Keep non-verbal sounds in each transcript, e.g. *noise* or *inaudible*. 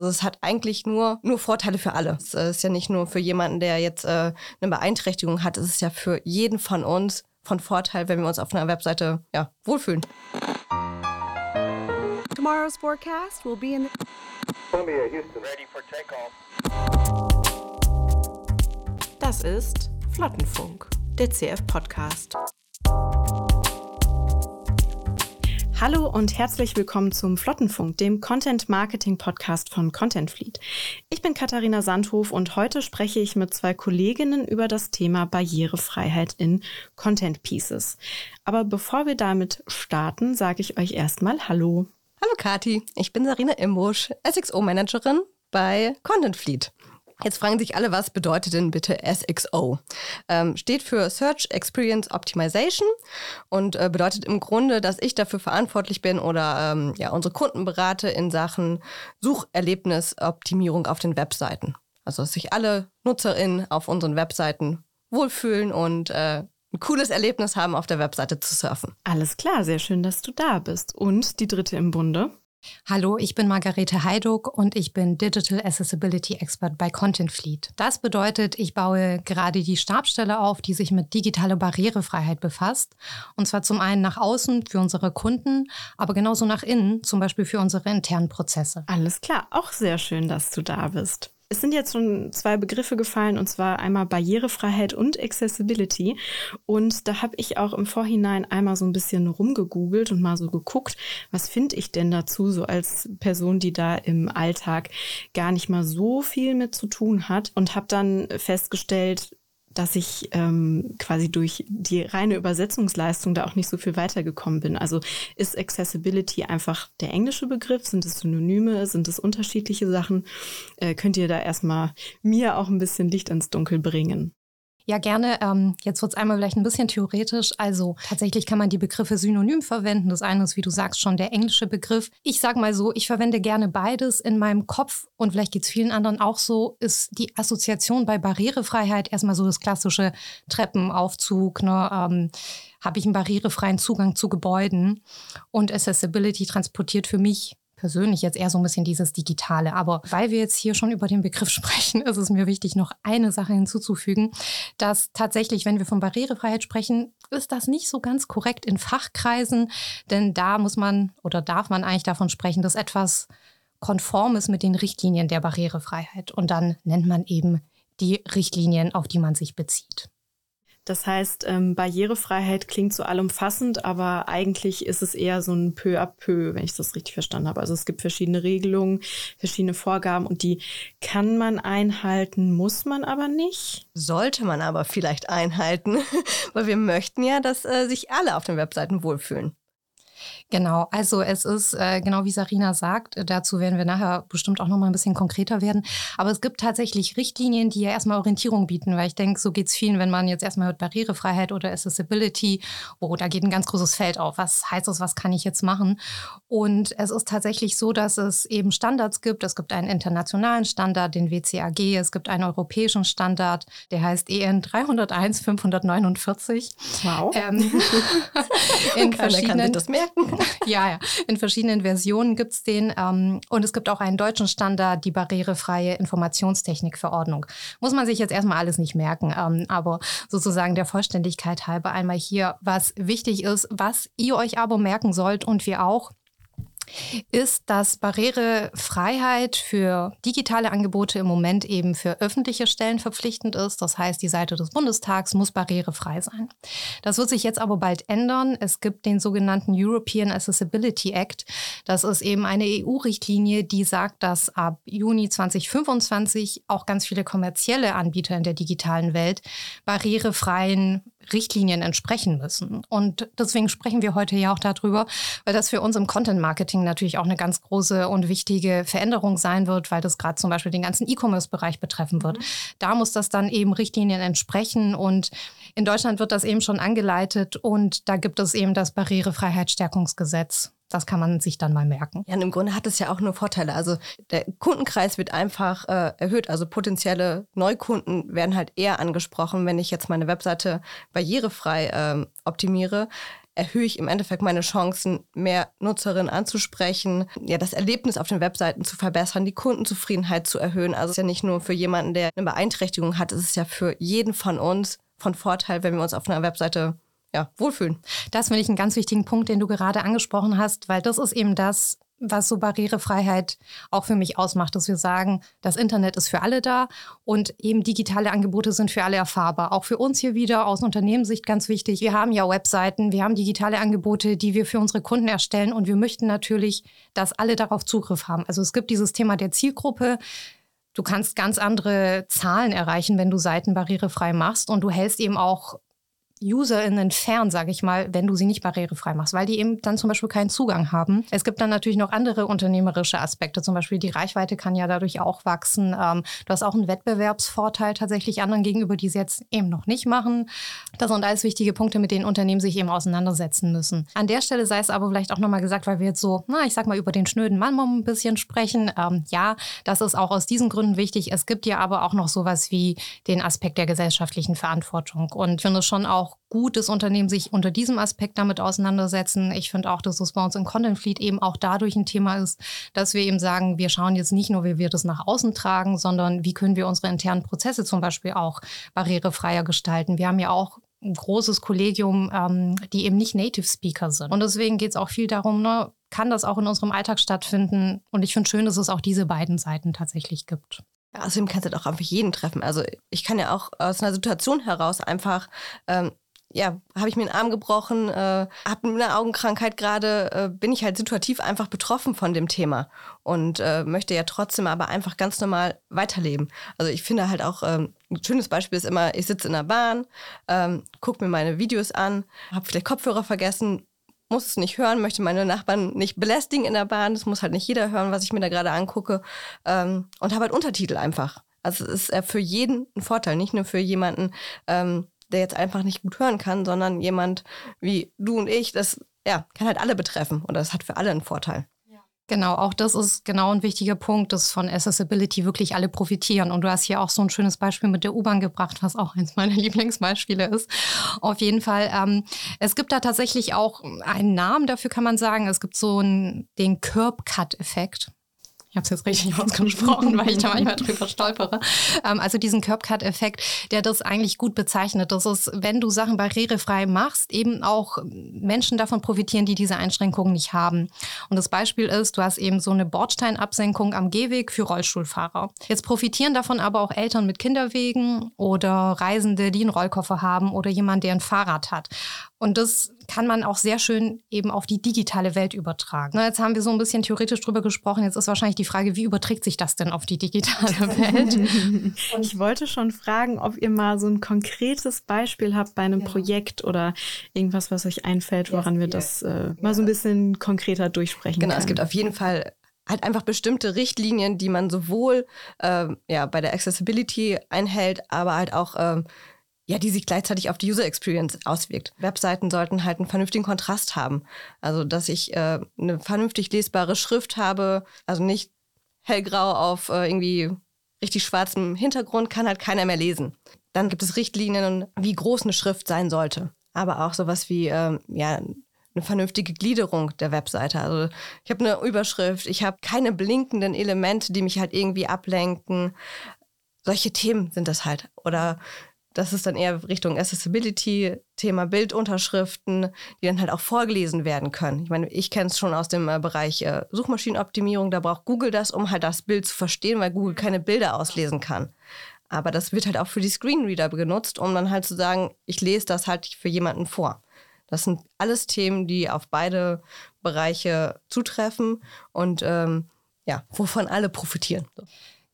Also es hat eigentlich nur, nur Vorteile für alle. Es ist ja nicht nur für jemanden, der jetzt äh, eine Beeinträchtigung hat, es ist ja für jeden von uns von Vorteil, wenn wir uns auf einer Webseite ja, wohlfühlen. Tomorrow's forecast will be in Columbia, Houston, ready for takeoff. Das ist Flottenfunk, der CF-Podcast. Hallo und herzlich willkommen zum Flottenfunk, dem Content Marketing Podcast von Content Fleet. Ich bin Katharina Sandhof und heute spreche ich mit zwei Kolleginnen über das Thema Barrierefreiheit in Content Pieces. Aber bevor wir damit starten, sage ich euch erstmal Hallo. Hallo Kati, ich bin Sarina Imbusch, SXO-Managerin bei Content Fleet. Jetzt fragen sich alle, was bedeutet denn bitte SXO? Ähm, steht für Search Experience Optimization und äh, bedeutet im Grunde, dass ich dafür verantwortlich bin oder ähm, ja, unsere Kunden berate in Sachen Sucherlebnisoptimierung auf den Webseiten. Also, dass sich alle NutzerInnen auf unseren Webseiten wohlfühlen und äh, ein cooles Erlebnis haben, auf der Webseite zu surfen. Alles klar, sehr schön, dass du da bist. Und die dritte im Bunde? Hallo, ich bin Margarete Heiduck und ich bin Digital Accessibility Expert bei Content Fleet. Das bedeutet, ich baue gerade die Stabstelle auf, die sich mit digitaler Barrierefreiheit befasst. Und zwar zum einen nach außen für unsere Kunden, aber genauso nach innen, zum Beispiel für unsere internen Prozesse. Alles klar, auch sehr schön, dass du da bist. Es sind jetzt schon zwei Begriffe gefallen, und zwar einmal Barrierefreiheit und Accessibility. Und da habe ich auch im Vorhinein einmal so ein bisschen rumgegoogelt und mal so geguckt, was finde ich denn dazu, so als Person, die da im Alltag gar nicht mal so viel mit zu tun hat. Und habe dann festgestellt, dass ich ähm, quasi durch die reine Übersetzungsleistung da auch nicht so viel weitergekommen bin. Also ist Accessibility einfach der englische Begriff? Sind es Synonyme? Sind es unterschiedliche Sachen? Äh, könnt ihr da erstmal mir auch ein bisschen Licht ins Dunkel bringen? Ja, gerne. Ähm, jetzt wird es einmal vielleicht ein bisschen theoretisch. Also tatsächlich kann man die Begriffe synonym verwenden. Das eine ist, wie du sagst, schon der englische Begriff. Ich sage mal so, ich verwende gerne beides in meinem Kopf und vielleicht geht es vielen anderen auch so, ist die Assoziation bei Barrierefreiheit erstmal so das klassische Treppenaufzug, ne, ähm, habe ich einen barrierefreien Zugang zu Gebäuden und Accessibility transportiert für mich persönlich jetzt eher so ein bisschen dieses Digitale. Aber weil wir jetzt hier schon über den Begriff *laughs* sprechen, ist es mir wichtig, noch eine Sache hinzuzufügen, dass tatsächlich, wenn wir von Barrierefreiheit sprechen, ist das nicht so ganz korrekt in Fachkreisen, denn da muss man oder darf man eigentlich davon sprechen, dass etwas konform ist mit den Richtlinien der Barrierefreiheit. Und dann nennt man eben die Richtlinien, auf die man sich bezieht. Das heißt, ähm, Barrierefreiheit klingt so allumfassend, aber eigentlich ist es eher so ein peu à peu, wenn ich das richtig verstanden habe. Also es gibt verschiedene Regelungen, verschiedene Vorgaben und die kann man einhalten, muss man aber nicht. Sollte man aber vielleicht einhalten, *laughs* weil wir möchten ja, dass äh, sich alle auf den Webseiten wohlfühlen. Genau, also es ist äh, genau wie Sarina sagt, äh, dazu werden wir nachher bestimmt auch noch mal ein bisschen konkreter werden. Aber es gibt tatsächlich Richtlinien, die ja erstmal Orientierung bieten, weil ich denke, so geht es vielen, wenn man jetzt erstmal hört Barrierefreiheit oder Accessibility, oh, da geht ein ganz großes Feld auf. Was heißt das, was kann ich jetzt machen? Und es ist tatsächlich so, dass es eben Standards gibt. Es gibt einen internationalen Standard, den WCAG, es gibt einen europäischen Standard, der heißt EN 301 549. Wow. Ähm, *laughs* in verschiedenen, kann das merken. *laughs* ja, ja. In verschiedenen Versionen gibt es den. Ähm, und es gibt auch einen deutschen Standard, die barrierefreie Informationstechnikverordnung. Muss man sich jetzt erstmal alles nicht merken. Ähm, aber sozusagen der Vollständigkeit halber einmal hier, was wichtig ist, was ihr euch aber merken sollt und wir auch ist, dass Barrierefreiheit für digitale Angebote im Moment eben für öffentliche Stellen verpflichtend ist. Das heißt, die Seite des Bundestags muss barrierefrei sein. Das wird sich jetzt aber bald ändern. Es gibt den sogenannten European Accessibility Act. Das ist eben eine EU-Richtlinie, die sagt, dass ab Juni 2025 auch ganz viele kommerzielle Anbieter in der digitalen Welt barrierefreien Richtlinien entsprechen müssen. Und deswegen sprechen wir heute ja auch darüber, weil das für uns im Content Marketing natürlich auch eine ganz große und wichtige Veränderung sein wird, weil das gerade zum Beispiel den ganzen E-Commerce-Bereich betreffen wird. Mhm. Da muss das dann eben Richtlinien entsprechen und in Deutschland wird das eben schon angeleitet und da gibt es eben das Barrierefreiheitsstärkungsgesetz. Das kann man sich dann mal merken. Ja, und im Grunde hat es ja auch nur Vorteile. Also der Kundenkreis wird einfach äh, erhöht. Also potenzielle Neukunden werden halt eher angesprochen, wenn ich jetzt meine Webseite barrierefrei ähm, optimiere. erhöhe ich im Endeffekt meine Chancen, mehr Nutzerinnen anzusprechen, ja, das Erlebnis auf den Webseiten zu verbessern, die Kundenzufriedenheit zu erhöhen. Also es ist ja nicht nur für jemanden, der eine Beeinträchtigung hat, es ist ja für jeden von uns von Vorteil, wenn wir uns auf einer Webseite ja, wohlfühlen. Das finde ich einen ganz wichtigen Punkt, den du gerade angesprochen hast, weil das ist eben das, was so Barrierefreiheit auch für mich ausmacht, dass wir sagen, das Internet ist für alle da und eben digitale Angebote sind für alle erfahrbar. Auch für uns hier wieder aus Unternehmenssicht ganz wichtig. Wir haben ja Webseiten, wir haben digitale Angebote, die wir für unsere Kunden erstellen und wir möchten natürlich, dass alle darauf Zugriff haben. Also es gibt dieses Thema der Zielgruppe. Du kannst ganz andere Zahlen erreichen, wenn du Seiten barrierefrei machst. Und du hältst eben auch UserInnen fern, sage ich mal, wenn du sie nicht barrierefrei machst, weil die eben dann zum Beispiel keinen Zugang haben. Es gibt dann natürlich noch andere unternehmerische Aspekte, zum Beispiel die Reichweite kann ja dadurch auch wachsen. Ähm, du hast auch einen Wettbewerbsvorteil tatsächlich anderen gegenüber, die es jetzt eben noch nicht machen. Das sind alles wichtige Punkte, mit denen Unternehmen sich eben auseinandersetzen müssen. An der Stelle sei es aber vielleicht auch nochmal gesagt, weil wir jetzt so, na, ich sag mal, über den schnöden Mann ein bisschen sprechen. Ähm, ja, das ist auch aus diesen Gründen wichtig. Es gibt ja aber auch noch sowas wie den Aspekt der gesellschaftlichen Verantwortung. Und ich finde es schon auch gut, dass Unternehmen sich unter diesem Aspekt damit auseinandersetzen. Ich finde auch, dass es bei uns in Content Fleet eben auch dadurch ein Thema ist, dass wir eben sagen, wir schauen jetzt nicht nur, wie wir das nach außen tragen, sondern wie können wir unsere internen Prozesse zum Beispiel auch barrierefreier gestalten. Wir haben ja auch ein großes Kollegium, ähm, die eben nicht Native Speaker sind. Und deswegen geht es auch viel darum, ne, kann das auch in unserem Alltag stattfinden? Und ich finde schön, dass es auch diese beiden Seiten tatsächlich gibt. Außerdem kannst du doch einfach jeden treffen. Also ich kann ja auch aus einer Situation heraus einfach ähm, ja, habe ich mir den Arm gebrochen, äh, habe eine Augenkrankheit gerade, äh, bin ich halt situativ einfach betroffen von dem Thema und äh, möchte ja trotzdem aber einfach ganz normal weiterleben. Also ich finde halt auch, ähm, ein schönes Beispiel ist immer, ich sitze in der Bahn, ähm, gucke mir meine Videos an, habe vielleicht Kopfhörer vergessen, muss es nicht hören, möchte meine Nachbarn nicht belästigen in der Bahn, das muss halt nicht jeder hören, was ich mir da gerade angucke ähm, und habe halt Untertitel einfach. Also es ist für jeden ein Vorteil, nicht nur für jemanden, ähm, der jetzt einfach nicht gut hören kann, sondern jemand wie du und ich, das ja, kann halt alle betreffen und das hat für alle einen Vorteil. Genau, auch das ist genau ein wichtiger Punkt, dass von Accessibility wirklich alle profitieren. Und du hast hier auch so ein schönes Beispiel mit der U-Bahn gebracht, was auch eins meiner *laughs* Lieblingsbeispiele ist. Auf jeden Fall. Ähm, es gibt da tatsächlich auch einen Namen dafür, kann man sagen. Es gibt so einen, den Curb-Cut-Effekt habe es jetzt richtig *laughs* ausgesprochen, weil ich da manchmal *laughs* drüber stolpere. Ähm, also diesen Curb-Cut-Effekt, der das eigentlich gut bezeichnet. Das ist, wenn du Sachen barrierefrei machst, eben auch Menschen davon profitieren, die diese Einschränkungen nicht haben. Und das Beispiel ist, du hast eben so eine Bordsteinabsenkung am Gehweg für Rollstuhlfahrer. Jetzt profitieren davon aber auch Eltern mit Kinderwegen oder Reisende, die einen Rollkoffer haben oder jemand, der ein Fahrrad hat. Und das kann man auch sehr schön eben auf die digitale Welt übertragen. Na, jetzt haben wir so ein bisschen theoretisch drüber gesprochen. Jetzt ist wahrscheinlich die Frage, wie überträgt sich das denn auf die digitale *laughs* Welt? Und ich wollte schon fragen, ob ihr mal so ein konkretes Beispiel habt bei einem ja. Projekt oder irgendwas, was euch einfällt, woran ja, wir das äh, mal so ein bisschen konkreter durchsprechen genau, können. Genau, es gibt auf jeden Fall halt einfach bestimmte Richtlinien, die man sowohl äh, ja, bei der Accessibility einhält, aber halt auch ähm, ja, die sich gleichzeitig auf die User Experience auswirkt. Webseiten sollten halt einen vernünftigen Kontrast haben. Also, dass ich äh, eine vernünftig lesbare Schrift habe, also nicht hellgrau auf äh, irgendwie richtig schwarzem Hintergrund, kann halt keiner mehr lesen. Dann gibt es Richtlinien, wie groß eine Schrift sein sollte. Aber auch sowas wie, äh, ja, eine vernünftige Gliederung der Webseite. Also ich habe eine Überschrift, ich habe keine blinkenden Elemente, die mich halt irgendwie ablenken. Solche Themen sind das halt. Oder das ist dann eher Richtung Accessibility, Thema Bildunterschriften, die dann halt auch vorgelesen werden können. Ich meine, ich kenne es schon aus dem äh, Bereich äh, Suchmaschinenoptimierung, da braucht Google das, um halt das Bild zu verstehen, weil Google keine Bilder auslesen kann. Aber das wird halt auch für die Screenreader genutzt, um dann halt zu sagen, ich lese das halt für jemanden vor. Das sind alles Themen, die auf beide Bereiche zutreffen und ähm, ja, wovon alle profitieren.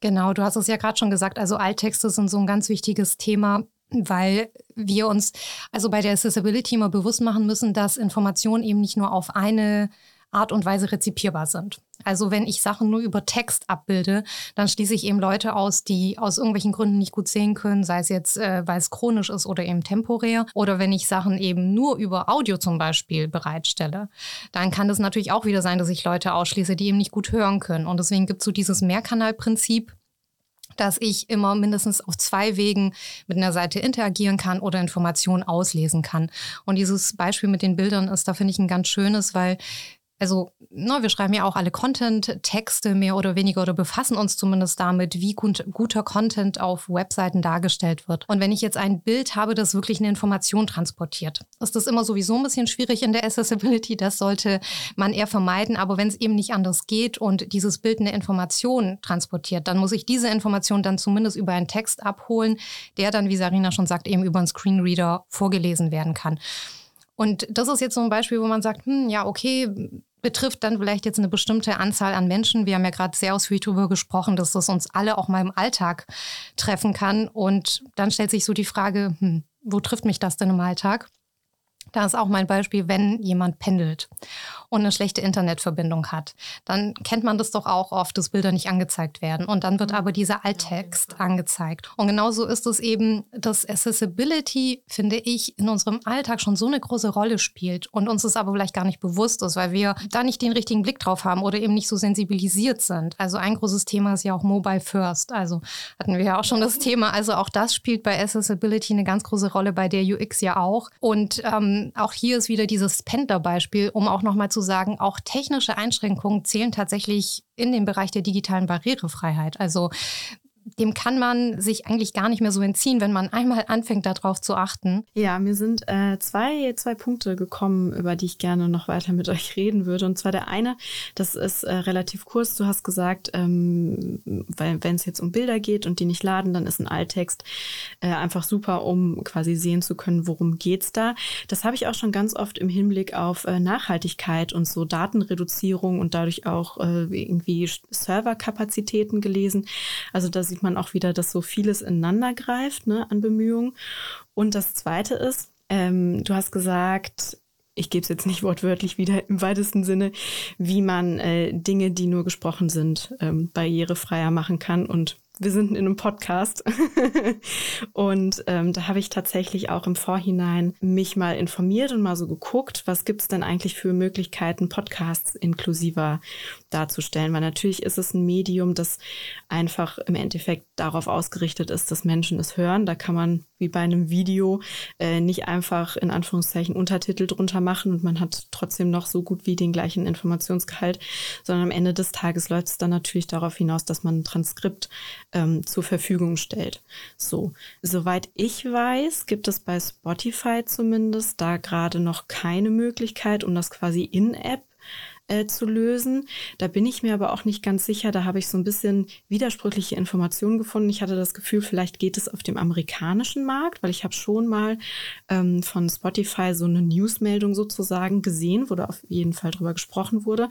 Genau, du hast es ja gerade schon gesagt, also Alttexte sind so ein ganz wichtiges Thema weil wir uns also bei der Accessibility immer bewusst machen müssen, dass Informationen eben nicht nur auf eine Art und Weise rezipierbar sind. Also wenn ich Sachen nur über Text abbilde, dann schließe ich eben Leute aus, die aus irgendwelchen Gründen nicht gut sehen können, sei es jetzt, äh, weil es chronisch ist oder eben temporär. Oder wenn ich Sachen eben nur über Audio zum Beispiel bereitstelle, dann kann es natürlich auch wieder sein, dass ich Leute ausschließe, die eben nicht gut hören können. Und deswegen gibt es so dieses Mehrkanalprinzip, dass ich immer mindestens auf zwei Wegen mit einer Seite interagieren kann oder Informationen auslesen kann. Und dieses Beispiel mit den Bildern ist da, finde ich, ein ganz schönes, weil also, ne, wir schreiben ja auch alle Content-Texte mehr oder weniger oder befassen uns zumindest damit, wie gut, guter Content auf Webseiten dargestellt wird. Und wenn ich jetzt ein Bild habe, das wirklich eine Information transportiert, ist das immer sowieso ein bisschen schwierig in der Accessibility. Das sollte man eher vermeiden. Aber wenn es eben nicht anders geht und dieses Bild eine Information transportiert, dann muss ich diese Information dann zumindest über einen Text abholen, der dann, wie Sarina schon sagt, eben über einen Screenreader vorgelesen werden kann. Und das ist jetzt so ein Beispiel, wo man sagt, hm, ja, okay, betrifft dann vielleicht jetzt eine bestimmte Anzahl an Menschen. Wir haben ja gerade sehr ausführlich darüber gesprochen, dass das uns alle auch mal im Alltag treffen kann. Und dann stellt sich so die Frage, hm, wo trifft mich das denn im Alltag? Da ist auch mein Beispiel, wenn jemand pendelt und eine schlechte Internetverbindung hat, dann kennt man das doch auch oft, dass Bilder nicht angezeigt werden. Und dann wird aber dieser Alttext angezeigt. Und genauso ist es eben, dass Accessibility, finde ich, in unserem Alltag schon so eine große Rolle spielt und uns das aber vielleicht gar nicht bewusst ist, weil wir da nicht den richtigen Blick drauf haben oder eben nicht so sensibilisiert sind. Also ein großes Thema ist ja auch Mobile First. Also hatten wir ja auch schon das Thema. Also auch das spielt bei Accessibility eine ganz große Rolle, bei der UX ja auch. Und ähm, auch hier ist wieder dieses Pendler-Beispiel, um auch nochmal zu sagen, auch technische Einschränkungen zählen tatsächlich in den Bereich der digitalen Barrierefreiheit. Also dem kann man sich eigentlich gar nicht mehr so entziehen, wenn man einmal anfängt, darauf zu achten. Ja, mir sind äh, zwei, zwei Punkte gekommen, über die ich gerne noch weiter mit *laughs* euch reden würde. Und zwar der eine, das ist äh, relativ kurz. Du hast gesagt, ähm, wenn es jetzt um Bilder geht und die nicht laden, dann ist ein Alttext äh, einfach super, um quasi sehen zu können, worum geht's da. Das habe ich auch schon ganz oft im Hinblick auf äh, Nachhaltigkeit und so Datenreduzierung und dadurch auch äh, irgendwie Serverkapazitäten gelesen. Also da sieht man auch wieder, dass so vieles ineinander greift ne, an Bemühungen. Und das Zweite ist, ähm, du hast gesagt, ich gebe es jetzt nicht wortwörtlich wieder im weitesten Sinne, wie man äh, Dinge, die nur gesprochen sind, ähm, barrierefreier machen kann. Und wir sind in einem Podcast *laughs* und ähm, da habe ich tatsächlich auch im Vorhinein mich mal informiert und mal so geguckt, was gibt es denn eigentlich für Möglichkeiten, Podcasts inklusiver darzustellen. Weil natürlich ist es ein Medium, das einfach im Endeffekt darauf ausgerichtet ist, dass Menschen es hören. Da kann man wie bei einem Video äh, nicht einfach in Anführungszeichen Untertitel drunter machen und man hat trotzdem noch so gut wie den gleichen Informationsgehalt, sondern am Ende des Tages läuft es dann natürlich darauf hinaus, dass man ein Transkript ähm, zur Verfügung stellt. So, soweit ich weiß, gibt es bei Spotify zumindest da gerade noch keine Möglichkeit, um das quasi in-App äh, zu lösen. Da bin ich mir aber auch nicht ganz sicher. Da habe ich so ein bisschen widersprüchliche Informationen gefunden. Ich hatte das Gefühl, vielleicht geht es auf dem amerikanischen Markt, weil ich habe schon mal ähm, von Spotify so eine Newsmeldung sozusagen gesehen, wo da auf jeden Fall drüber gesprochen wurde.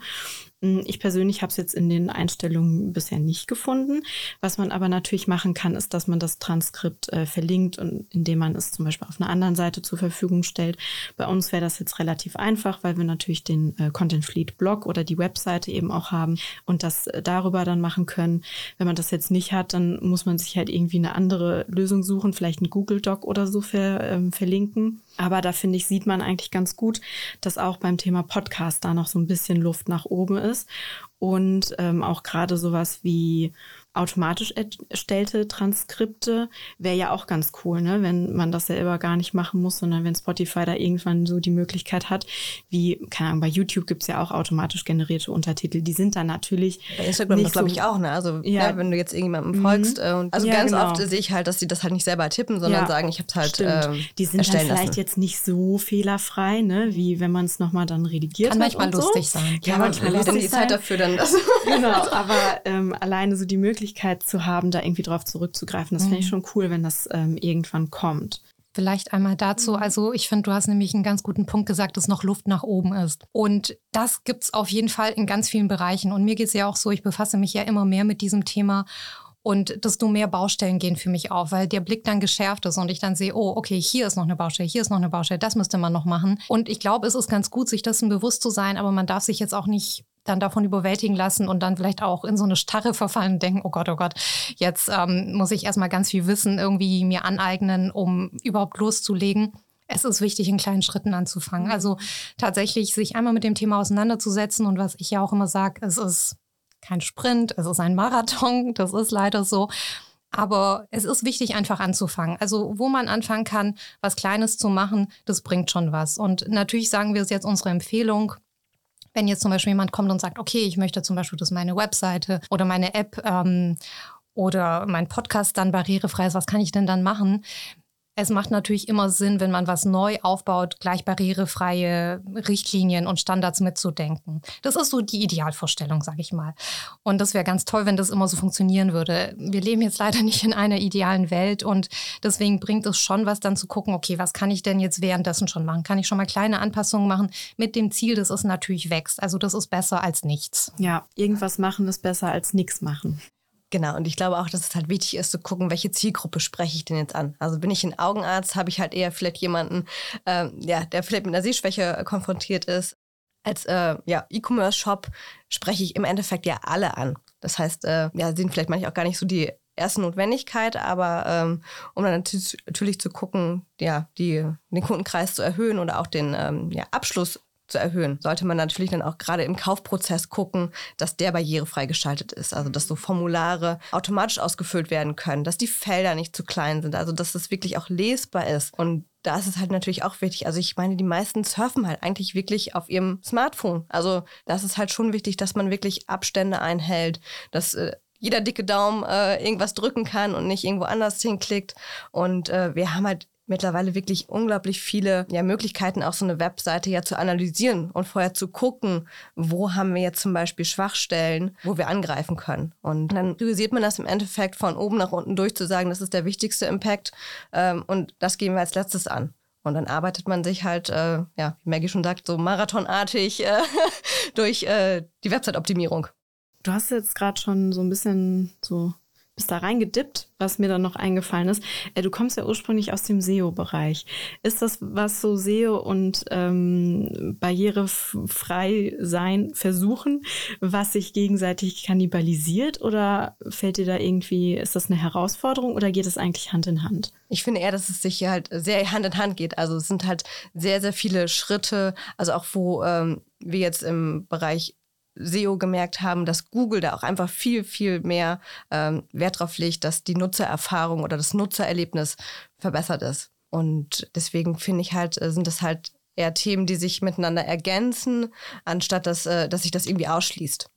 Hm, ich persönlich habe es jetzt in den Einstellungen bisher nicht gefunden. Was man aber natürlich machen kann, ist, dass man das Transkript äh, verlinkt und indem man es zum Beispiel auf einer anderen Seite zur Verfügung stellt. Bei uns wäre das jetzt relativ einfach, weil wir natürlich den äh, Content Fleet Blog oder die Webseite eben auch haben und das äh, darüber dann machen können. Wenn man das jetzt nicht hat, dann muss man sich halt irgendwie eine andere Lösung suchen, vielleicht ein Google Doc oder so ver, ähm, verlinken. Aber da finde ich, sieht man eigentlich ganz gut, dass auch beim Thema Podcast da noch so ein bisschen Luft nach oben ist. Und ähm, auch gerade sowas wie automatisch erstellte Transkripte wäre ja auch ganz cool, ne? wenn man das selber gar nicht machen muss, sondern wenn Spotify da irgendwann so die Möglichkeit hat, wie, keine Ahnung, bei YouTube gibt's ja auch automatisch generierte Untertitel. Die sind dann natürlich. Bei Instagram das glaube ich auch, ne? Also ja. ne, wenn du jetzt irgendjemandem folgst, mhm. äh, und, also ja, ganz genau. oft sehe ich halt, dass sie das halt nicht selber tippen, sondern ja. sagen, ich habe es halt. Äh, die sind dann vielleicht lassen. jetzt nicht so fehlerfrei, ne? wie wenn man es nochmal dann redigiert Kann manchmal lustig so. sein. Ja, manchmal lustig die Zeit dafür dann. Das genau, *laughs* aber ähm, alleine so die Möglichkeit, Möglichkeit zu haben, da irgendwie drauf zurückzugreifen. Das mhm. finde ich schon cool, wenn das ähm, irgendwann kommt. Vielleicht einmal dazu. Mhm. Also ich finde, du hast nämlich einen ganz guten Punkt gesagt, dass noch Luft nach oben ist. Und das gibt es auf jeden Fall in ganz vielen Bereichen. Und mir geht es ja auch so, ich befasse mich ja immer mehr mit diesem Thema. Und desto mehr Baustellen gehen für mich auf, weil der Blick dann geschärft ist und ich dann sehe, oh, okay, hier ist noch eine Baustelle, hier ist noch eine Baustelle, das müsste man noch machen. Und ich glaube, es ist ganz gut, sich dessen bewusst zu sein, aber man darf sich jetzt auch nicht dann davon überwältigen lassen und dann vielleicht auch in so eine Starre verfallen und denken, oh Gott, oh Gott, jetzt ähm, muss ich erstmal ganz viel Wissen irgendwie mir aneignen, um überhaupt loszulegen. Es ist wichtig, in kleinen Schritten anzufangen. Also tatsächlich sich einmal mit dem Thema auseinanderzusetzen und was ich ja auch immer sage, es ist kein Sprint, es ist ein Marathon, *laughs* das ist leider so. Aber es ist wichtig, einfach anzufangen. Also, wo man anfangen kann, was Kleines zu machen, das bringt schon was. Und natürlich sagen wir es jetzt unsere Empfehlung. Wenn jetzt zum Beispiel jemand kommt und sagt, okay, ich möchte zum Beispiel, dass meine Webseite oder meine App ähm, oder mein Podcast dann barrierefrei ist, was kann ich denn dann machen? Es macht natürlich immer Sinn, wenn man was neu aufbaut, gleich barrierefreie Richtlinien und Standards mitzudenken. Das ist so die Idealvorstellung, sage ich mal. Und das wäre ganz toll, wenn das immer so funktionieren würde. Wir leben jetzt leider nicht in einer idealen Welt und deswegen bringt es schon was dann zu gucken, okay, was kann ich denn jetzt währenddessen schon machen? Kann ich schon mal kleine Anpassungen machen mit dem Ziel, dass es natürlich wächst. Also das ist besser als nichts. Ja, irgendwas machen ist besser als nichts machen. Genau, und ich glaube auch, dass es halt wichtig ist zu gucken, welche Zielgruppe spreche ich denn jetzt an. Also bin ich ein Augenarzt, habe ich halt eher vielleicht jemanden, ähm, ja, der vielleicht mit einer Sehschwäche konfrontiert ist. Als äh, ja, E-Commerce-Shop spreche ich im Endeffekt ja alle an. Das heißt, äh, ja, sind vielleicht manchmal auch gar nicht so die erste Notwendigkeit, aber ähm, um dann natürlich zu gucken, ja, die, den Kundenkreis zu erhöhen oder auch den ähm, ja, Abschluss zu erhöhen, sollte man natürlich dann auch gerade im Kaufprozess gucken, dass der barrierefrei gestaltet ist. Also dass so Formulare automatisch ausgefüllt werden können, dass die Felder nicht zu klein sind, also dass das wirklich auch lesbar ist. Und da ist es halt natürlich auch wichtig. Also ich meine, die meisten surfen halt eigentlich wirklich auf ihrem Smartphone. Also das ist halt schon wichtig, dass man wirklich Abstände einhält, dass äh, jeder dicke Daumen äh, irgendwas drücken kann und nicht irgendwo anders hinklickt. Und äh, wir haben halt mittlerweile wirklich unglaublich viele ja, Möglichkeiten, auch so eine Webseite ja zu analysieren und vorher zu gucken, wo haben wir jetzt zum Beispiel Schwachstellen, wo wir angreifen können. Und dann priorisiert man das im Endeffekt von oben nach unten durch, zu sagen, das ist der wichtigste Impact ähm, und das gehen wir als letztes an. Und dann arbeitet man sich halt, äh, ja, wie Maggie schon sagt, so marathonartig äh, *laughs* durch äh, die Website-Optimierung. Du hast jetzt gerade schon so ein bisschen so bist da reingedippt, was mir dann noch eingefallen ist. Äh, du kommst ja ursprünglich aus dem SEO-Bereich. Ist das, was so SEO und ähm, barrierefrei sein versuchen, was sich gegenseitig kannibalisiert? Oder fällt dir da irgendwie, ist das eine Herausforderung oder geht es eigentlich Hand in Hand? Ich finde eher, dass es sich halt sehr Hand in Hand geht. Also es sind halt sehr, sehr viele Schritte, also auch wo ähm, wir jetzt im Bereich SEO gemerkt haben, dass Google da auch einfach viel, viel mehr ähm, Wert drauf legt, dass die Nutzererfahrung oder das Nutzererlebnis verbessert ist. Und deswegen finde ich halt, äh, sind das halt eher Themen, die sich miteinander ergänzen, anstatt dass, äh, dass sich das irgendwie ausschließt.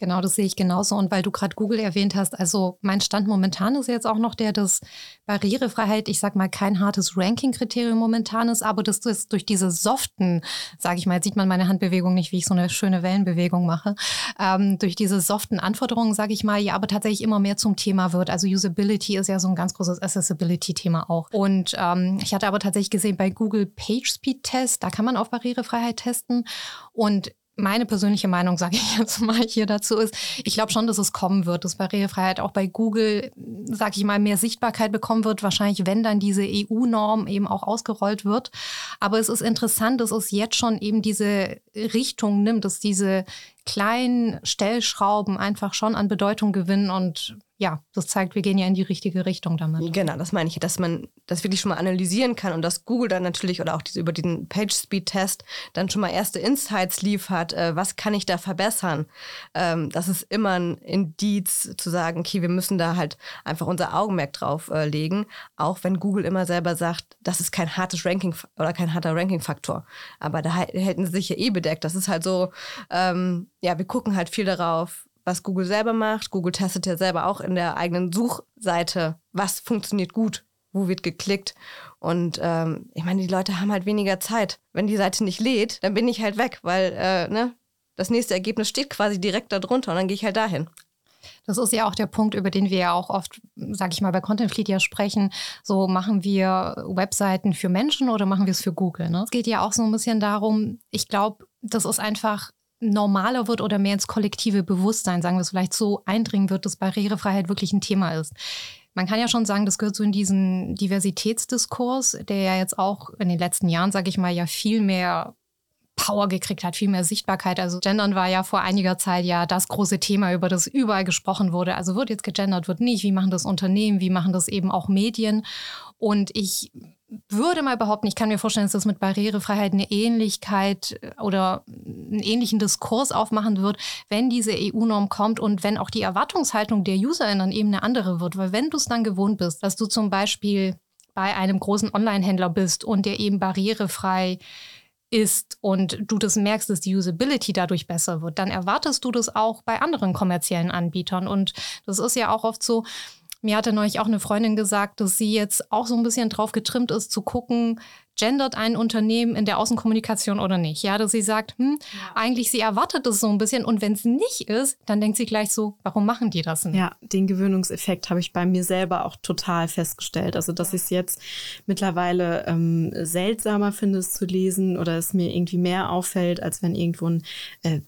Genau, das sehe ich genauso. Und weil du gerade Google erwähnt hast, also mein Stand momentan ist jetzt auch noch der, dass Barrierefreiheit, ich sag mal, kein hartes Ranking-Kriterium momentan ist, aber dass das durch diese soften, sage ich mal, sieht man meine Handbewegung nicht, wie ich so eine schöne Wellenbewegung mache, ähm, durch diese soften Anforderungen, sage ich mal, ja, aber tatsächlich immer mehr zum Thema wird. Also Usability ist ja so ein ganz großes Accessibility-Thema auch. Und ähm, ich hatte aber tatsächlich gesehen, bei Google PageSpeed Test, da kann man auf Barrierefreiheit testen. Und meine persönliche Meinung, sage ich *laughs* jetzt mal hier dazu, ist, ich glaube schon, dass es kommen wird, dass Barrierefreiheit auch bei Google, sage ich mal, mehr Sichtbarkeit bekommen wird. Wahrscheinlich, wenn dann diese EU-Norm eben auch ausgerollt wird. Aber es ist interessant, dass es jetzt schon eben diese Richtung nimmt, dass diese kleinen Stellschrauben einfach schon an Bedeutung gewinnen und ja, das zeigt, wir gehen ja in die richtige Richtung damit. Genau, das meine ich, dass man das wirklich schon mal analysieren kann und dass Google dann natürlich oder auch diese, über den PageSpeed-Test dann schon mal erste Insights liefert, äh, was kann ich da verbessern. Ähm, das ist immer ein Indiz zu sagen, okay, wir müssen da halt einfach unser Augenmerk drauf äh, legen, auch wenn Google immer selber sagt, das ist kein hartes Ranking oder kein harter Ranking-Faktor. Aber da hätten sie sich ja eh bedeckt. Das ist halt so, ähm, ja, wir gucken halt viel darauf, was Google selber macht. Google testet ja selber auch in der eigenen Suchseite, was funktioniert gut, wo wird geklickt. Und ähm, ich meine, die Leute haben halt weniger Zeit. Wenn die Seite nicht lädt, dann bin ich halt weg, weil äh, ne, das nächste Ergebnis steht quasi direkt darunter und dann gehe ich halt dahin. Das ist ja auch der Punkt, über den wir ja auch oft, sage ich mal, bei Content Fleet ja sprechen. So machen wir Webseiten für Menschen oder machen wir es für Google? Ne? Es geht ja auch so ein bisschen darum, ich glaube, das ist einfach normaler wird oder mehr ins kollektive Bewusstsein, sagen wir es vielleicht so, eindringen wird, dass Barrierefreiheit wirklich ein Thema ist. Man kann ja schon sagen, das gehört so in diesen Diversitätsdiskurs, der ja jetzt auch in den letzten Jahren, sage ich mal, ja viel mehr Power gekriegt hat, viel mehr Sichtbarkeit. Also Gendern war ja vor einiger Zeit ja das große Thema, über das überall gesprochen wurde. Also wird jetzt gegendert, wird nicht. Wie machen das Unternehmen? Wie machen das eben auch Medien? Und ich würde mal behaupten, ich kann mir vorstellen, dass das mit Barrierefreiheit eine Ähnlichkeit äh, oder einen ähnlichen Diskurs aufmachen wird, wenn diese EU-Norm kommt und wenn auch die Erwartungshaltung der UserInnen eben eine andere wird. Weil wenn du es dann gewohnt bist, dass du zum Beispiel bei einem großen Online-Händler bist und der eben barrierefrei ist und du das merkst, dass die Usability dadurch besser wird, dann erwartest du das auch bei anderen kommerziellen Anbietern. Und das ist ja auch oft so, mir hatte neulich auch eine Freundin gesagt, dass sie jetzt auch so ein bisschen drauf getrimmt ist, zu gucken, gendert ein Unternehmen in der Außenkommunikation oder nicht? Ja, dass sie sagt, hm, ja. eigentlich sie erwartet es so ein bisschen und wenn es nicht ist, dann denkt sie gleich so, warum machen die das denn? Ja, den Gewöhnungseffekt habe ich bei mir selber auch total festgestellt. Also, dass ich es jetzt mittlerweile ähm, seltsamer finde, es zu lesen oder es mir irgendwie mehr auffällt, als wenn irgendwo ein, äh,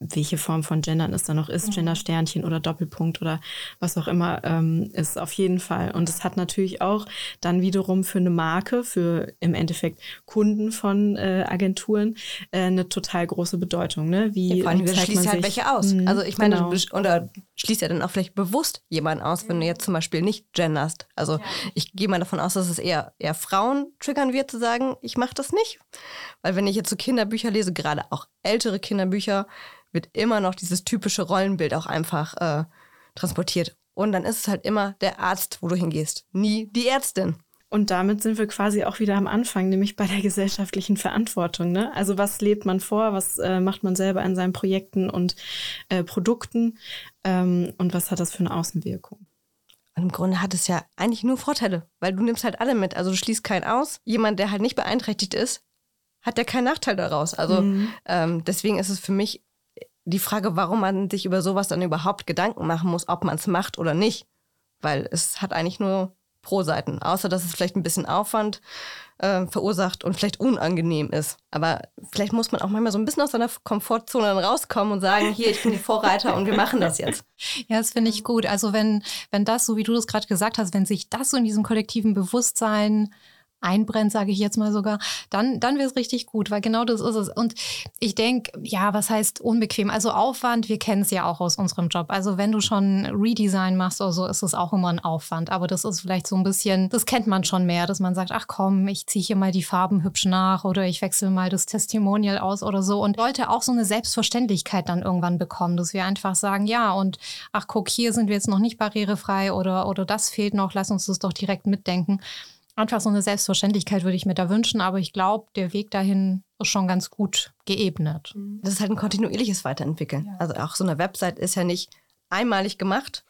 welche Form von Gendern es da noch ist, mhm. Gender-Sternchen oder Doppelpunkt oder was auch immer, ähm, ist auf jeden Fall. Und es hat natürlich auch dann wiederum für eine Marke, für im Endeffekt Endeffekt Kunden von äh, Agenturen äh, eine total große Bedeutung. Ne? Wie ja, vor allem, schließt halt welche aus. Mhm, also ich meine, genau. du, oder schließt ja dann auch vielleicht bewusst jemanden aus, wenn du jetzt zum Beispiel nicht genderst. Also ja. ich gehe mal davon aus, dass es eher, eher Frauen triggern wird, zu sagen, ich mache das nicht. Weil wenn ich jetzt so Kinderbücher lese, gerade auch ältere Kinderbücher, wird immer noch dieses typische Rollenbild auch einfach äh, transportiert. Und dann ist es halt immer der Arzt, wo du hingehst, nie die Ärztin. Und damit sind wir quasi auch wieder am Anfang, nämlich bei der gesellschaftlichen Verantwortung. Ne? Also was lebt man vor, was äh, macht man selber in seinen Projekten und äh, Produkten ähm, und was hat das für eine Außenwirkung? Und im Grunde hat es ja eigentlich nur Vorteile, weil du nimmst halt alle mit. Also du schließt keinen aus. Jemand, der halt nicht beeinträchtigt ist, hat ja keinen Nachteil daraus. Also mhm. ähm, deswegen ist es für mich die Frage, warum man sich über sowas dann überhaupt Gedanken machen muss, ob man es macht oder nicht. Weil es hat eigentlich nur Pro-Seiten, außer dass es vielleicht ein bisschen Aufwand äh, verursacht und vielleicht unangenehm ist. Aber vielleicht muss man auch manchmal so ein bisschen aus seiner Komfortzone rauskommen und sagen, hier, ich bin die Vorreiter und wir machen das jetzt. *laughs* Ja, das finde ich gut. Also wenn, wenn das, so wie du das gerade gesagt hast, wenn sich das so in diesem kollektiven Bewusstsein einbrennt, sage ich jetzt mal sogar, dann, dann wird es richtig gut, weil genau das ist es. Und ich denke, ja, was heißt unbequem? Also Aufwand, wir kennen es ja auch aus unserem Job. Also wenn du schon Redesign machst oder so, ist es auch immer ein Aufwand. Aber das ist vielleicht so ein bisschen, das kennt man schon mehr, dass man sagt, ach komm, ich ziehe hier mal die Farben hübsch nach oder ich wechsle mal das Testimonial aus oder so. Und Leute auch so eine Selbstverständlichkeit dann irgendwann bekommen, dass wir einfach sagen, ja, und ach guck, hier sind wir jetzt noch nicht barrierefrei oder, oder das fehlt noch, lass uns das doch direkt mitdenken einfach so eine Selbstverständlichkeit würde ich mir da wünschen, aber ich glaube, der Weg dahin ist schon ganz gut geebnet. Mhm. Das ist halt ein kontinuierliches Weiterentwickeln. Ja. Also auch so eine Website ist ja nicht einmalig gemacht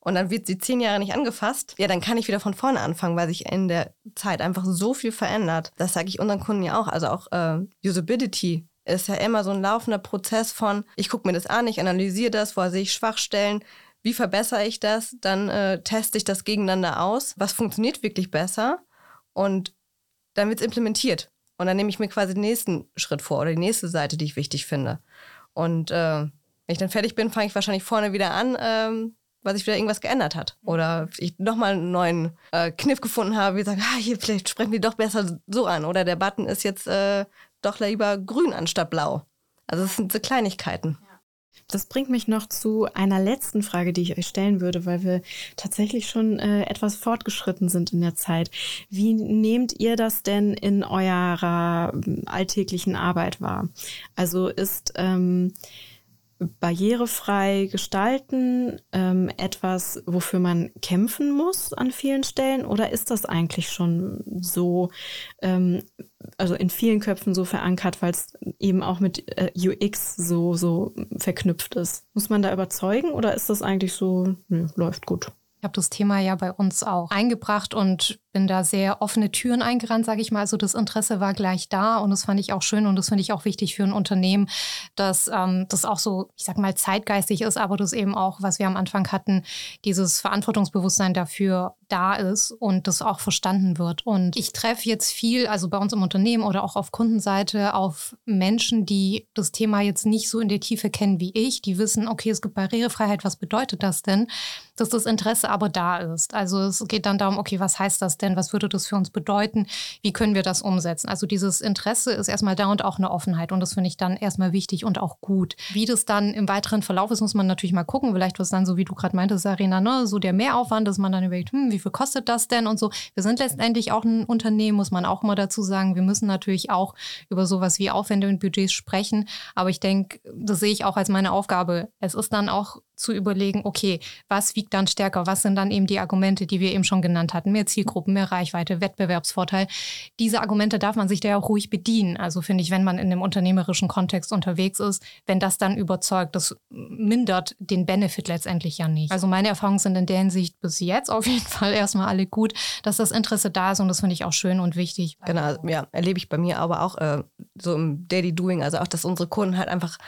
und dann wird sie zehn Jahre nicht angefasst. Ja, dann kann ich wieder von vorne anfangen, weil sich in der Zeit einfach so viel verändert. Das sage ich unseren Kunden ja auch. Also auch äh, Usability ist ja immer so ein laufender Prozess von, ich gucke mir das an, ich analysiere das, wo sehe ich Schwachstellen, wie verbessere ich das, dann äh, teste ich das gegeneinander aus, was funktioniert wirklich besser und dann wird es implementiert. Und dann nehme ich mir quasi den nächsten Schritt vor oder die nächste Seite, die ich wichtig finde. Und äh, wenn ich dann fertig bin, fange ich wahrscheinlich vorne wieder an, ähm, weil sich wieder irgendwas geändert hat. Oder ich nochmal einen neuen äh, Kniff gefunden habe, wie ich sage, ah, hier, vielleicht sprechen die doch besser so an. Oder der Button ist jetzt äh, doch lieber grün anstatt blau. Also es sind so Kleinigkeiten. Ja. Das bringt mich noch zu einer letzten Frage, die ich euch stellen würde, weil wir tatsächlich schon äh, etwas fortgeschritten sind in der Zeit. Wie nehmt ihr das denn in eurer ähm, alltäglichen Arbeit wahr? Also ist ähm, barrierefrei gestalten ähm, etwas, wofür man kämpfen muss an vielen Stellen? Oder ist das eigentlich schon so, ähm, also in vielen Köpfen so verankert, weil es eben auch mit äh, UX so, so verknüpft ist? Muss man da überzeugen oder ist das eigentlich so, nö, läuft gut? Ich habe das Thema ja bei uns auch eingebracht und bin da sehr offene Türen eingerannt, sage ich mal. Also das Interesse war gleich da und das fand ich auch schön und das finde ich auch wichtig für ein Unternehmen, dass ähm, das auch so, ich sag mal, zeitgeistig ist, aber das eben auch, was wir am Anfang hatten, dieses Verantwortungsbewusstsein dafür da ist und das auch verstanden wird. Und ich treffe jetzt viel, also bei uns im Unternehmen oder auch auf Kundenseite, auf Menschen, die das Thema jetzt nicht so in der Tiefe kennen wie ich, die wissen, okay, es gibt Barrierefreiheit, was bedeutet das denn? Dass das Interesse aber da ist. Also es geht dann darum, okay, was heißt das denn? Was würde das für uns bedeuten? Wie können wir das umsetzen? Also dieses Interesse ist erstmal da und auch eine Offenheit. Und das finde ich dann erstmal wichtig und auch gut. Wie das dann im weiteren Verlauf ist, muss man natürlich mal gucken. Vielleicht was dann so, wie du gerade meintest, Sarina, ne? so der Mehraufwand, dass man dann überlegt, hm, wie viel kostet das denn und so. Wir sind letztendlich auch ein Unternehmen, muss man auch immer dazu sagen. Wir müssen natürlich auch über sowas wie Aufwände und Budgets sprechen. Aber ich denke, das sehe ich auch als meine Aufgabe. Es ist dann auch zu überlegen, okay, was wiegt dann stärker? Was sind dann eben die Argumente, die wir eben schon genannt hatten? Mehr Zielgruppen, mehr Reichweite, Wettbewerbsvorteil. Diese Argumente darf man sich da ja auch ruhig bedienen. Also finde ich, wenn man in einem unternehmerischen Kontext unterwegs ist, wenn das dann überzeugt, das mindert den Benefit letztendlich ja nicht. Also meine Erfahrungen sind in der Hinsicht bis jetzt auf jeden *laughs* Fall erstmal alle gut, dass das Interesse da ist und das finde ich auch schön und wichtig. Genau, ja, erlebe ich bei mir aber auch äh, so im Daily Doing, also auch, dass unsere Kunden halt einfach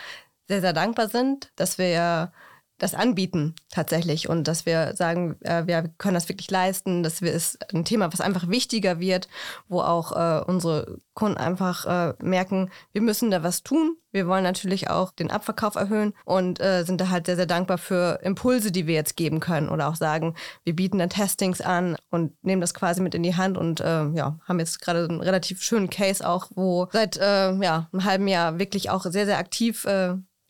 sehr, sehr dankbar sind, dass wir ja das anbieten tatsächlich und dass wir sagen, äh, wir können das wirklich leisten, dass wir es ein Thema, was einfach wichtiger wird, wo auch äh, unsere Kunden einfach äh, merken, wir müssen da was tun. Wir wollen natürlich auch den Abverkauf erhöhen und äh, sind da halt sehr, sehr dankbar für Impulse, die wir jetzt geben können oder auch sagen, wir bieten dann Testings an und nehmen das quasi mit in die Hand und äh, ja, haben jetzt gerade einen relativ schönen Case auch, wo seit äh, ja, einem halben Jahr wirklich auch sehr, sehr aktiv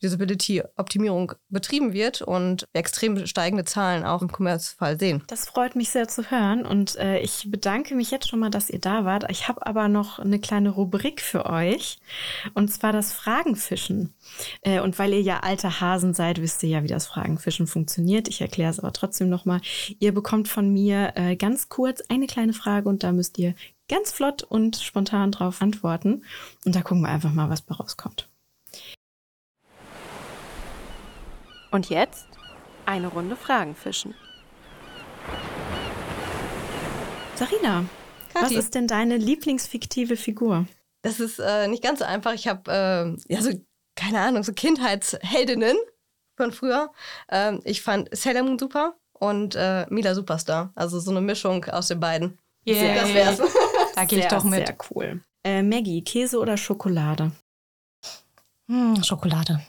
Usability-Optimierung betrieben wird und extrem steigende Zahlen auch im Commerce-Fall sehen. Das freut mich sehr zu hören und äh, ich bedanke mich jetzt schon mal, dass ihr da wart. Ich habe aber noch eine kleine Rubrik für euch und zwar das Fragenfischen. Äh, und weil ihr ja alte Hasen seid, wisst ihr ja, wie das Fragenfischen funktioniert. Ich erkläre es aber trotzdem nochmal. Ihr bekommt von mir äh, ganz kurz eine kleine Frage und da müsst ihr ganz flott und spontan drauf antworten. Und da gucken wir einfach mal, was bei rauskommt. Und jetzt eine Runde Fragen fischen. Sarina, Kathi. was ist denn deine Lieblingsfiktive Figur? Das ist äh, nicht ganz so einfach. Ich habe, äh, ja, so, keine Ahnung, so Kindheitsheldinnen von früher. Ähm, ich fand Sailor Moon super und äh, Mila Superstar. Also so eine Mischung aus den beiden. Yeah. Das wär's. Da gehe ich doch mit. Sehr cool. Äh, Maggie, Käse oder Schokolade? Hm, Schokolade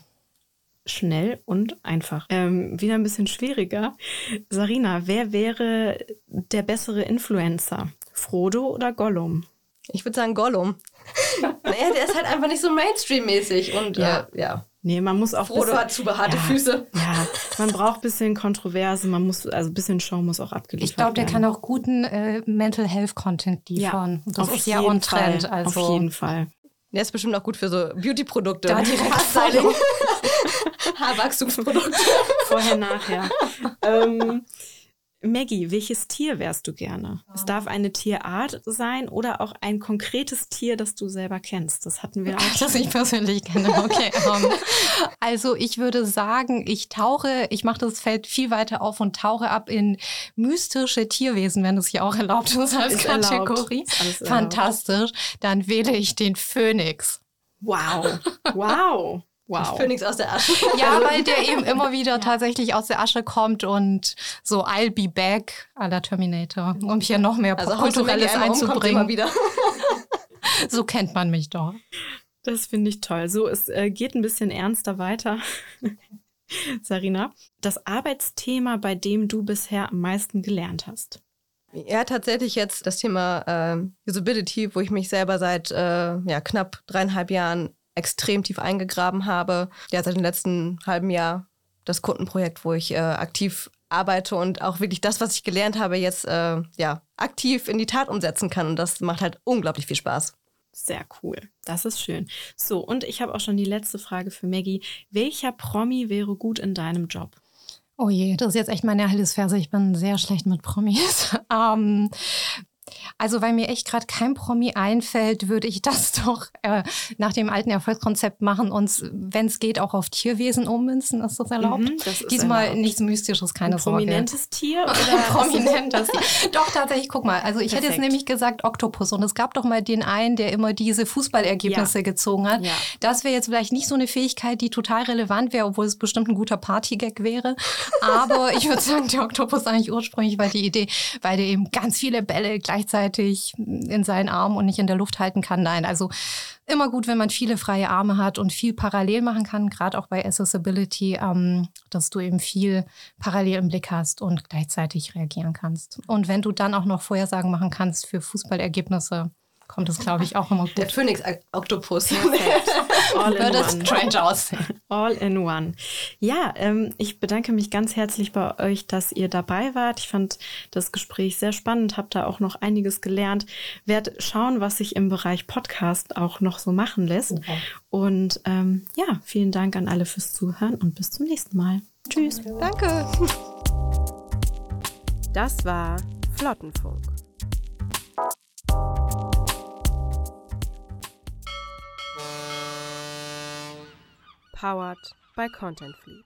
schnell und einfach. Ähm, wieder ein bisschen schwieriger. Sarina, wer wäre der bessere Influencer? Frodo oder Gollum? Ich würde sagen Gollum. *laughs* naja, der ist halt einfach nicht so Mainstream-mäßig und ja. Äh, ja. Nee, man muss auch. Frodo bisschen, hat zu behaarte ja, Füße. Ja, man braucht ein bisschen Kontroverse, man muss, also ein bisschen Show muss auch abgeliefert Ich glaube, der kann auch guten äh, Mental Health Content liefern. Ja, das ist ja on Trend. Also. Auf jeden Fall. Der ist bestimmt auch gut für so Beauty-Produkte. Da direkt *laughs* Haarstyling. *laughs* Haarwachstumsprodukte. *laughs* Vorher, nachher. ähm, Maggie, welches Tier wärst du gerne? Es darf eine Tierart sein oder auch ein konkretes Tier, das du selber kennst. Das hatten wir auch. *laughs* Das ich persönlich kenne. Okay. um, ähm, also ich würde sagen, ich tauche, ich mache das Feld viel weiter auf und tauche ab in mystische Tierwesen, wenn es hier auch erlaubt ist als ist Kategorie. Ist Fantastisch. Dann wähle ich den Phönix. Wow. Wow. Wow. Phönix aus der Asche. Ja, also weil der eben *laughs* immer wieder tatsächlich aus der Asche kommt und so I'll be back à la Terminator, um hier noch mehr also kulturelles einzubringen. Wieder. *laughs* *laughs* so kennt man mich doch. Das finde ich toll. So, es äh, geht ein bisschen ernster weiter. Sarina, das Arbeitsthema, bei dem du bisher am meisten gelernt hast. Ja, tatsächlich jetzt das Thema äh, Usability, wo ich mich selber seit äh, ja, knapp dreieinhalb Jahren extrem tief eingegraben habe. Ja, seit dem letzten halben Jahr das Kundenprojekt, wo ich äh, aktiv arbeite und auch wirklich das, was ich gelernt habe, jetzt äh, ja aktiv in die Tat umsetzen kann. Und das macht halt unglaublich viel Spaß. Sehr cool. Das ist schön. So, und ich habe auch schon die letzte Frage für Maggie. Welcher Promi wäre gut in deinem Job? Oh je, das ist jetzt echt meine Achillesferse. Ich bin sehr schlecht mit Promis. *laughs* ähm, also, weil mir echt gerade kein Promi einfällt, würde ich *laughs* das doch äh, nach dem alten Erfolgskonzept machen und, wenn es geht, auch auf Tierwesen ummünzen. Ist das erlaubt? Mhm, das ist Diesmal erlaubt. nichts Mystisches, keine Ein prominentes Sorge. Tier? Oder? prominentes Tier. *laughs* *laughs* Doch, tatsächlich, guck mal. Also, ich Perfekt. hätte jetzt nämlich gesagt Oktopus. Und es gab doch mal den einen, der immer diese Fußballergebnisse ja. gezogen hat. Ja. Das wäre jetzt vielleicht nicht so eine Fähigkeit, die total relevant wäre, obwohl es bestimmt ein guter Partygag wäre. Aber ich würde sagen, der Oktopus eigentlich ursprünglich war die Idee, weil der eben ganz viele Bälle gleichzeitig gleichzeitig in seinen Armen und nicht in der Luft halten kann. Nein, also immer gut, wenn man viele freie Arme hat und viel parallel machen kann, gerade auch bei Accessibility, ähm, dass du eben viel parallel im Blick hast und gleichzeitig reagieren kannst. Und wenn du dann auch noch Vorhersagen machen kannst für Fußballergebnisse, kommt es, glaube ich, auch immer gut. Der Phoenix-Oktopus. *laughs* All in Würde one. strange aussehen. All in one. Ja, ähm, ich bedanke mich ganz herzlich bei euch, dass ihr dabei wart. Ich fand das Gespräch sehr spannend, habe da auch noch einiges gelernt. Werd schauen, was sich im Bereich Podcast auch noch so machen lässt. Und ähm, ja, vielen Dank an alle fürs Zuhören und bis zum nächsten Mal. Tschüss. Danke. Das war Flottenfunk. Powered by Content Fleet.